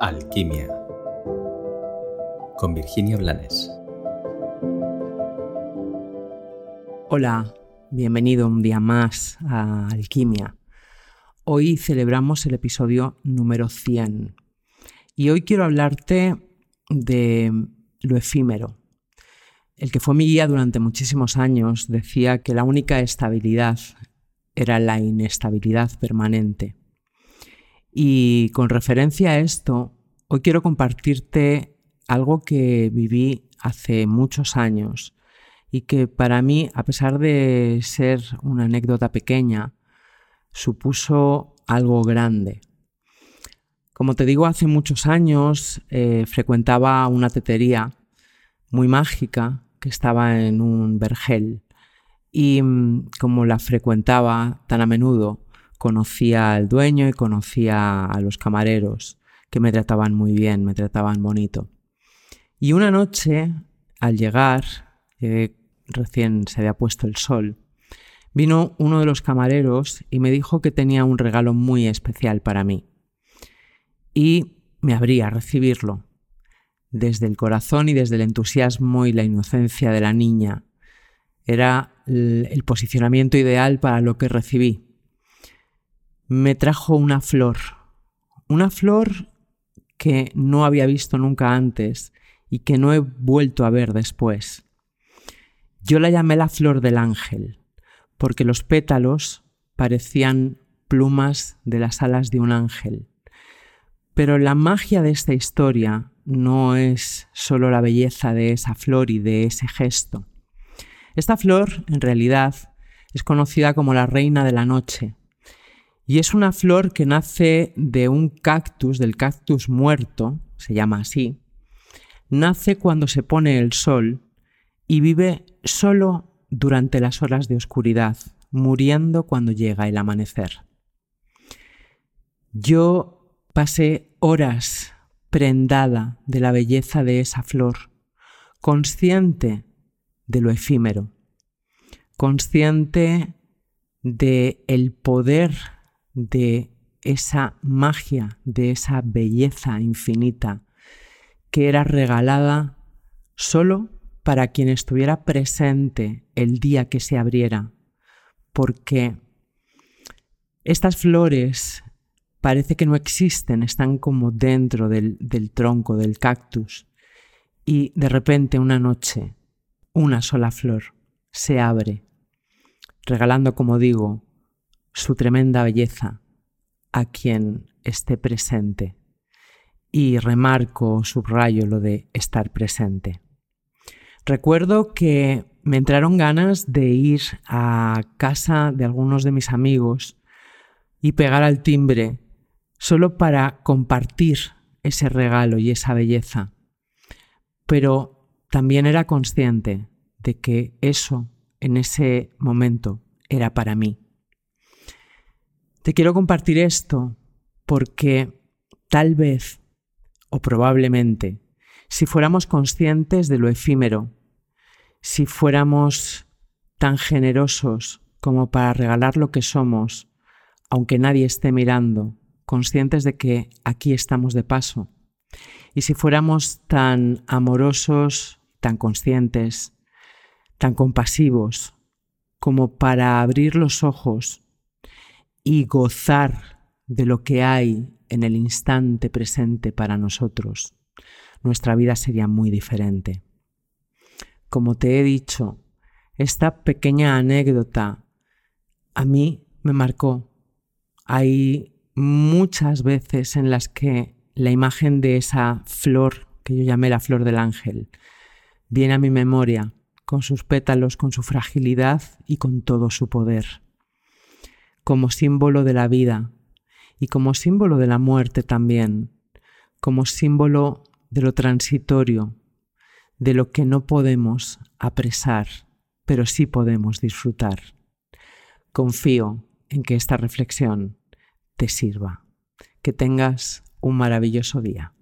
Alquimia con Virginia Blanes. Hola, bienvenido un día más a Alquimia. Hoy celebramos el episodio número 100 y hoy quiero hablarte de lo efímero. El que fue mi guía durante muchísimos años decía que la única estabilidad era la inestabilidad permanente. Y con referencia a esto, hoy quiero compartirte algo que viví hace muchos años y que para mí, a pesar de ser una anécdota pequeña, supuso algo grande. Como te digo, hace muchos años eh, frecuentaba una tetería muy mágica que estaba en un vergel y mm, como la frecuentaba tan a menudo, conocía al dueño y conocía a los camareros, que me trataban muy bien, me trataban bonito. Y una noche, al llegar, recién se había puesto el sol, vino uno de los camareros y me dijo que tenía un regalo muy especial para mí. Y me abría a recibirlo. Desde el corazón y desde el entusiasmo y la inocencia de la niña. Era el posicionamiento ideal para lo que recibí me trajo una flor, una flor que no había visto nunca antes y que no he vuelto a ver después. Yo la llamé la flor del ángel, porque los pétalos parecían plumas de las alas de un ángel. Pero la magia de esta historia no es solo la belleza de esa flor y de ese gesto. Esta flor, en realidad, es conocida como la reina de la noche, y es una flor que nace de un cactus, del cactus muerto, se llama así. Nace cuando se pone el sol y vive solo durante las horas de oscuridad, muriendo cuando llega el amanecer. Yo pasé horas prendada de la belleza de esa flor, consciente de lo efímero, consciente de el poder de esa magia, de esa belleza infinita que era regalada solo para quien estuviera presente el día que se abriera, porque estas flores parece que no existen, están como dentro del, del tronco del cactus. Y de repente una noche una sola flor se abre, regalando, como digo, su tremenda belleza a quien esté presente. Y remarco, subrayo lo de estar presente. Recuerdo que me entraron ganas de ir a casa de algunos de mis amigos y pegar al timbre solo para compartir ese regalo y esa belleza. Pero también era consciente de que eso en ese momento era para mí. Te quiero compartir esto porque tal vez o probablemente si fuéramos conscientes de lo efímero, si fuéramos tan generosos como para regalar lo que somos, aunque nadie esté mirando, conscientes de que aquí estamos de paso, y si fuéramos tan amorosos, tan conscientes, tan compasivos, como para abrir los ojos y gozar de lo que hay en el instante presente para nosotros, nuestra vida sería muy diferente. Como te he dicho, esta pequeña anécdota a mí me marcó. Hay muchas veces en las que la imagen de esa flor, que yo llamé la flor del ángel, viene a mi memoria, con sus pétalos, con su fragilidad y con todo su poder como símbolo de la vida y como símbolo de la muerte también, como símbolo de lo transitorio, de lo que no podemos apresar, pero sí podemos disfrutar. Confío en que esta reflexión te sirva. Que tengas un maravilloso día.